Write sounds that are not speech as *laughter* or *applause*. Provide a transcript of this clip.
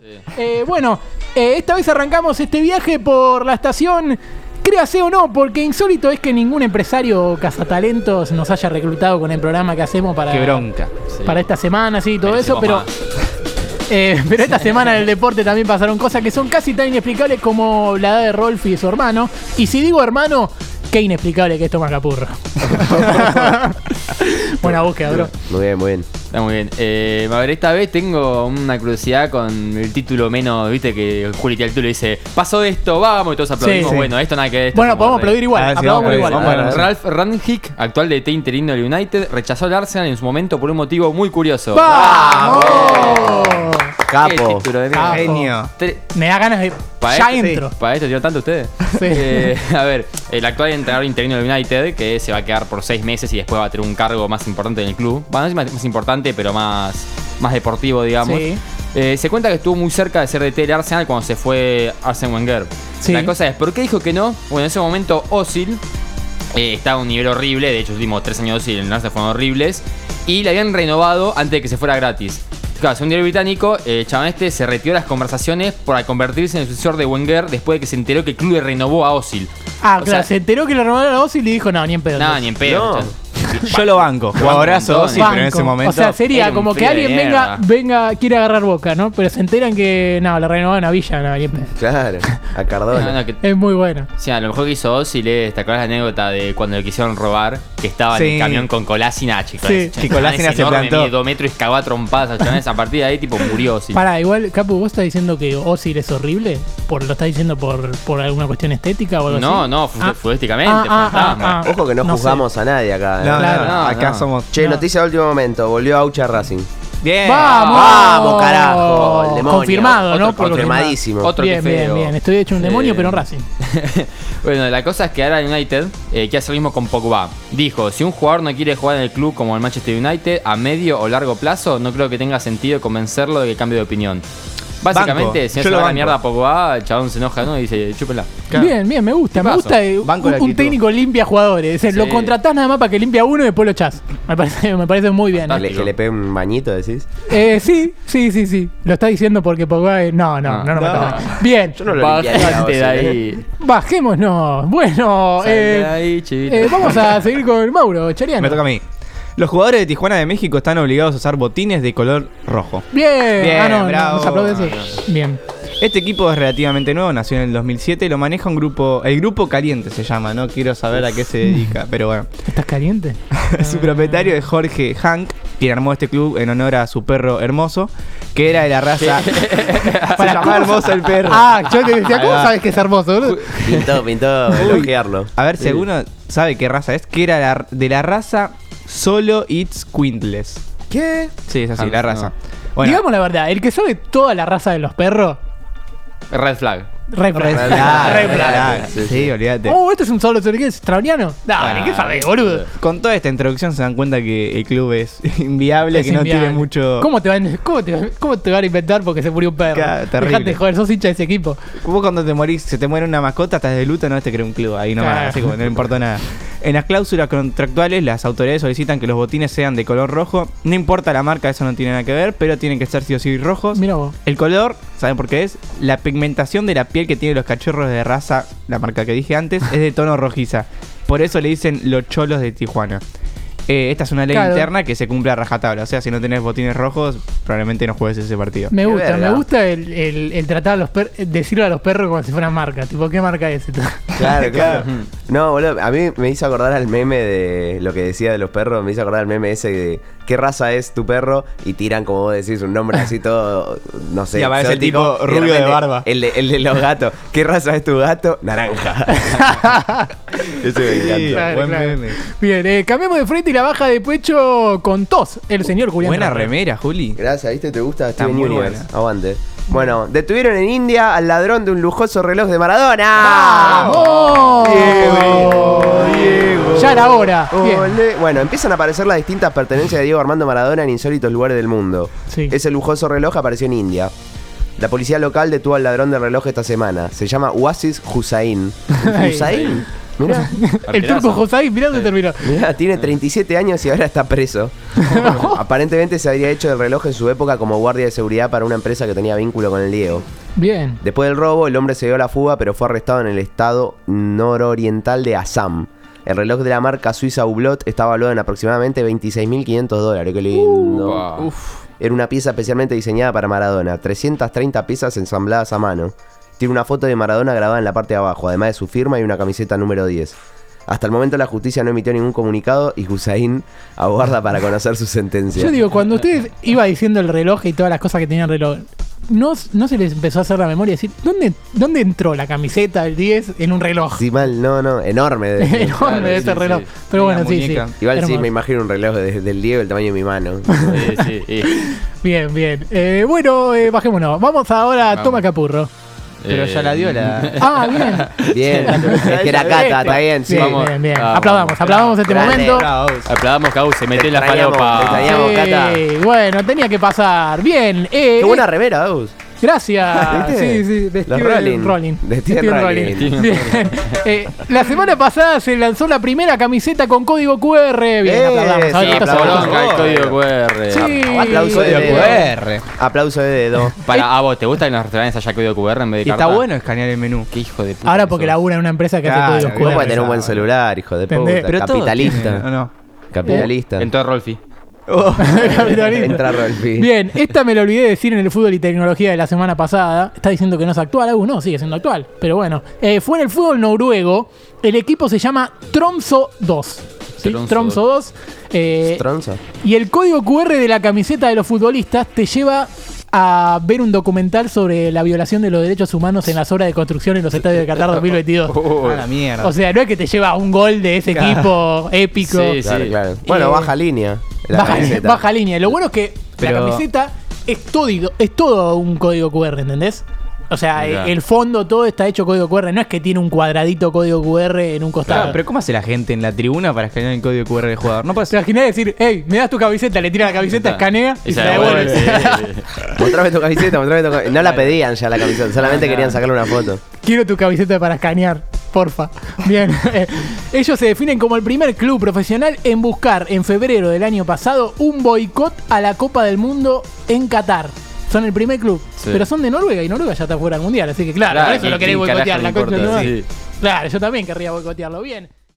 Eh, bueno, eh, esta vez arrancamos este viaje por la estación. Créase o no, porque insólito es que ningún empresario cazatalentos nos haya reclutado con el programa que hacemos para, Qué bronca. para esta semana, sí, todo Merecemos eso, pero. *laughs* eh, pero esta semana en el deporte también pasaron cosas que son casi tan inexplicables como la edad de Rolf y su hermano. Y si digo hermano, qué inexplicable que es Tomás Capurro. *laughs* Buena búsqueda, bro. Muy bien, muy bien. Está muy bien. Eh, a ver, esta vez tengo una curiosidad con el título menos, viste que Juli tira el título y dice, pasó esto, vamos, y todos aplaudimos. Sí. Bueno, esto nada que ver. esto Bueno, podemos aplaudir igual. A ver si aplaudamos vamos a igual. Vamos Ralph Rangnick, actual DT interino del United, rechazó al Arsenal en su momento por un motivo muy curioso. ¡Vamos! Capo. Qué título de mierda. Capo. Genio. Tre- Me da ganas de. ¿Para ya esto? entro. ¿Para esto tienen tanto ustedes? Sí. Eh, a ver, el actual entrenador interino del United, que se va a quedar por seis meses y después va a tener un cargo más importante en el club. Bueno, no es más, más importante, pero más, más deportivo, digamos. Sí. Eh, se cuenta que estuvo muy cerca de ser DT del Arsenal cuando se fue Arsene Wenger. Sí. La cosa es, ¿por qué dijo que no? Bueno, en ese momento Ozil eh, estaba a un nivel horrible. De hecho, los últimos tres años de Ozil en el Arsenal fueron horribles. Y le habían renovado antes de que se fuera gratis. Claro, según un diario británico, eh, el chabón este se retiró de las conversaciones para convertirse en el sucesor de Wenger después de que se enteró que el club le renovó a Ozil. Ah, O claro, sea- se enteró que le robaron a vos y dijo, no, ni en pedo. Nada, ni en pedo. No. *laughs* Yo lo banco. Jugadorazo, sí, pero en ese momento. O sea, sería como que alguien venga, venga, quiere agarrar boca, ¿no? Pero se enteran que, no, le renovaron a Villa, no, ni en pedo. Claro, a No, Cardona. no, que- Es muy bueno. Sí, a lo mejor que hizo Ozil es, ¿te acuerdas la anécdota de cuando le quisieron robar? Que estaba en el camión con Kolasinac, chicos. Sí. Que Kolasinac se plantó. dos metros y cagó a trompadas. A partir de ahí, tipo, murió Ozil. Pará, igual, Capu, ¿vos estás diciendo que Ozil es horrible? ¿Por, ¿Lo estás diciendo por, por alguna cuestión estética o algo No, así? no, fu- Ah. futbolísticamente, Ah, ah, fantasma. ah, ah. Ojo que no, No juzgamos a nadie acá. ¿eh? No, Claro. no, No, acá no. somos. Che, No. noticia de último momento. Volvió Aucha Racing. Bien. ¡Vamos! Vamos, carajo, el demonio. Confirmado, ¿no? Por confirmadísimo. Otro bien, que bien, feo. bien. Estoy hecho un demonio, Eh, pero en Racing. *laughs* bueno, la cosa es que ahora United eh, quiere hacer lo mismo con Pogba. Dijo, si un jugador no quiere jugar en el club como el Manchester United a medio o largo plazo, no creo que tenga sentido convencerlo de que cambie de opinión. Básicamente, Banco. si no a la mierda a Pogba, el chabón se enoja ¿no? y dice, chúpela. Bien, bien, me gusta. Me gusta eh, Banco un, técnico limpia jugadores. Es decir, Lo contratás nada más para que limpia uno y después lo echás. Me parece, *laughs* me parece muy bien. Que le, que le pegue un bañito, decís. Eh, sí, sí, sí, sí. Lo está diciendo porque Pogba. eh, No, no, Ah. no, no, me No. toques. Bien, Yo no lo de ¿eh? ahí. bajémonos. Bueno, eh, ahí, chivito. eh, vamos a seguir con Mauro, Chariano. Me toca a mí. Los jugadores de Tijuana de México están obligados a usar botines de color rojo. Bien, Bien, ah, no, bravo. no aplaude. Bien. Este equipo es relativamente nuevo, nació en el 2007, lo maneja un grupo, el grupo caliente se llama, no quiero saber a qué se dedica, pero bueno. ¿Estás caliente? *laughs* Su propietario es Jorge Hank, quien armó este club en honor a su perro hermoso, que era de la raza... *laughs* se Para, llamaba ¿cómo hermoso el perro. Ah, yo te decía, ¿cómo sabes que es hermoso, boludo? Pintó, pintó elogiarlo. A ver si alguno sabe qué raza es, que era de la raza Solo It's Quintless. ¿Qué? Sí, es así, Ah, la no. raza. Bueno, Digamos la verdad, el que sabe toda la raza de los perros, Red flag. Red flag. Red flag, Red red flag. flag. *laughs* Sí, Sí, sí. olvídate. Oh, esto es un solo, ¿qué es? ¿Trauliano? Dale, Ah, ¿qué sabés, boludo? Con toda esta introducción se dan cuenta que el club es *laughs* inviable, Es que no inviable. tiene mucho... ¿Cómo te, van, cómo, te, ¿Cómo te van a inventar porque se murió un perro? Terrible. Dejate de joder, sos hincha de ese equipo. Vos cuando te morís, se te muere una mascota, estás de luto, no te crea un club ahí nomás, Claro. así como no le importa nada. En las cláusulas contractuales, las autoridades solicitan que los botines sean de color rojo. No importa la marca, eso no tiene nada que ver, pero tienen que ser sí o sí rojos. Mira vos. El color, ¿saben por qué es? La pigmentación de la piel que tienen los cachorros de raza, la marca que dije antes, es de tono rojiza. Por eso le dicen los cholos de Tijuana. Eh, esta es una ley Claro. interna que se cumple a rajatabla. O sea, si no tenés botines rojos, probablemente no juegues ese partido. Me gusta, me gusta el, el, el tratar a los perros, decirle a los perros como si fueran marca. Tipo, ¿qué marca es esta? *laughs* Claro, claro. No, boludo, a mí me hizo acordar al meme de lo que decía de los perros, me hizo acordar al meme ese de qué raza es tu perro y tiran, como vos decís, un nombre así todo, no sé. *laughs* Y aparece el exótico, tipo y rubio de barba. El de, el de los gatos. ¿Qué raza es tu gato? Naranja. *laughs* Ese me Sí, encanta. Claro, buen claro. meme. Bien, eh, cambiamos de frente y la baja de pecho con tos. El señor Julián. Buena remera, Juli. Gracias, ¿viste? ¿Te gusta Está Steven muy Universe? buena. Aguante. Bueno, detuvieron en India al ladrón de un lujoso reloj de Maradona. ¡Vamos! Diego, Diego. Ya era hora. Ole. Bueno, empiezan a aparecer las distintas pertenencias de Diego Armando Maradona en insólitos lugares del mundo. Sí. Ese lujoso reloj apareció en India. La policía local detuvo al ladrón del reloj esta semana. Se llama Wasis Hussain. *laughs* ¿Hussain? Mirá, El turco José, mirá dónde terminó. mirá, tiene 37 años y ahora está preso. *laughs* Aparentemente se habría hecho el reloj en su época como guardia de seguridad para una empresa que tenía vínculo con el Diego. Bien. Después del robo, el hombre se dio a la fuga, pero fue arrestado en el estado nororiental de Assam. El reloj de la marca suiza Hublot estaba valuado en aproximadamente 26.500 dólares. Qué lindo. Wow. Era una pieza especialmente diseñada para Maradona. 330 piezas ensambladas a mano. Tiene una foto de Maradona grabada en la parte de abajo, además de su firma y una camiseta número 10. Hasta el momento la justicia no emitió ningún comunicado y Hussein *laughs* aguarda para conocer su sentencia. Yo digo, cuando ustedes iba diciendo el reloj y todas las cosas que tenía el reloj, ¿no, no se les empezó a hacer la memoria y decir, ¿dónde, ¿dónde entró la camiseta del 10 en un reloj? Sí, mal, no, no, enorme. *laughs* Enorme de sí, ese sí, reloj. sí. Pero bueno, sí, sí. Igual sí, me imagino un reloj de- del Diego del tamaño de mi mano. *laughs* Sí, sí, sí. Bien, bien. Eh, bueno, eh, bajémonos. Vamos ahora a Vamos. Toma Capurro. Pero Eh, ya la dio la. Ah, bien. *laughs* Bien, es que era Cata, está bien, sí. Bien, Vamos. bien, bien. Vamos. Aplaudamos, aplaudamos este Grande. momento. Bravo. Aplaudamos que Agus se metió en la falopa. te. Cata. Sí, bueno, tenía que pasar. Bien. Eh, Qué buena remera, Agus. Gracias. ¿Viste? Sí, sí, de Los Steven Rolling. De Steven Steven Rolling. Bien. *laughs* Eh, la semana pasada se lanzó la primera camiseta con código QR. Bien, Eh, aplaudamos. A ver sí, qué está aplaudamos. sonando. Poronga, el código QR. Sí. Aplauso de Código. QR. Aplauso de dedo. *laughs* Para, a vos, ¿te gusta que en los restaurantes haya código QR en vez de Y está bueno escanear el menú. Qué hijo de puta. Ahora que porque sos. labura en una empresa que Claro, hace códigos Vos podés QR. tener un buen celular, hijo de ¿Entendés? puta. Pero todo Capitalista. tiene- ¿o no? Capitalista. Entró Rolfi. *laughs* Capitalista. *laughs* Entra Rolfi. Bien, esta me lo olvidé de decir en el fútbol y tecnología de la semana pasada. Está diciendo que no es actual, aún no, sigue siendo actual. Pero bueno, Eh, fue en el fútbol noruego. El equipo se llama Tromso 2. ¿sí? Tromso Tromso 2. Eh, y el código QR de la camiseta de los futbolistas te lleva a ver un documental sobre la violación de los derechos humanos en las obras de construcción en los estadios de Qatar 2022. *laughs* A la mierda. O sea, no es que te lleva a un gol de ese Claro. equipo épico. Sí, Claro, sí. claro. Bueno, Eh, baja línea. La baja, línea. Lo bueno es que Pero- la camiseta es todo, es todo un código QR, ¿entendés? O sea, Mirá. el fondo todo está hecho código QR. No es que tiene un cuadradito código QR en un costado. Claro, pero ¿cómo hace la gente en la tribuna para escanear el código QR del jugador? No ¿Te pasa. imaginas decir, hey, me das tu camiseta, le tira la camiseta, escanea y, se la devuelve? *laughs* Mostrame tu camiseta, mostrame tu camiseta. No la pedían ya la camiseta, solamente querían sacarle una foto. Quiero tu camiseta para escanear, porfa. Bien. *laughs* Ellos se definen como el primer club profesional en buscar en febrero del año pasado un boicot a la Copa del Mundo en Qatar. Son el primer club. Sí. Pero son de Noruega y Noruega ya está fuera del mundial. Así que claro, Claro, por eso ¿y lo queréis boicotear. La importa? Sí. Claro, yo también querría boicotearlo. Bien.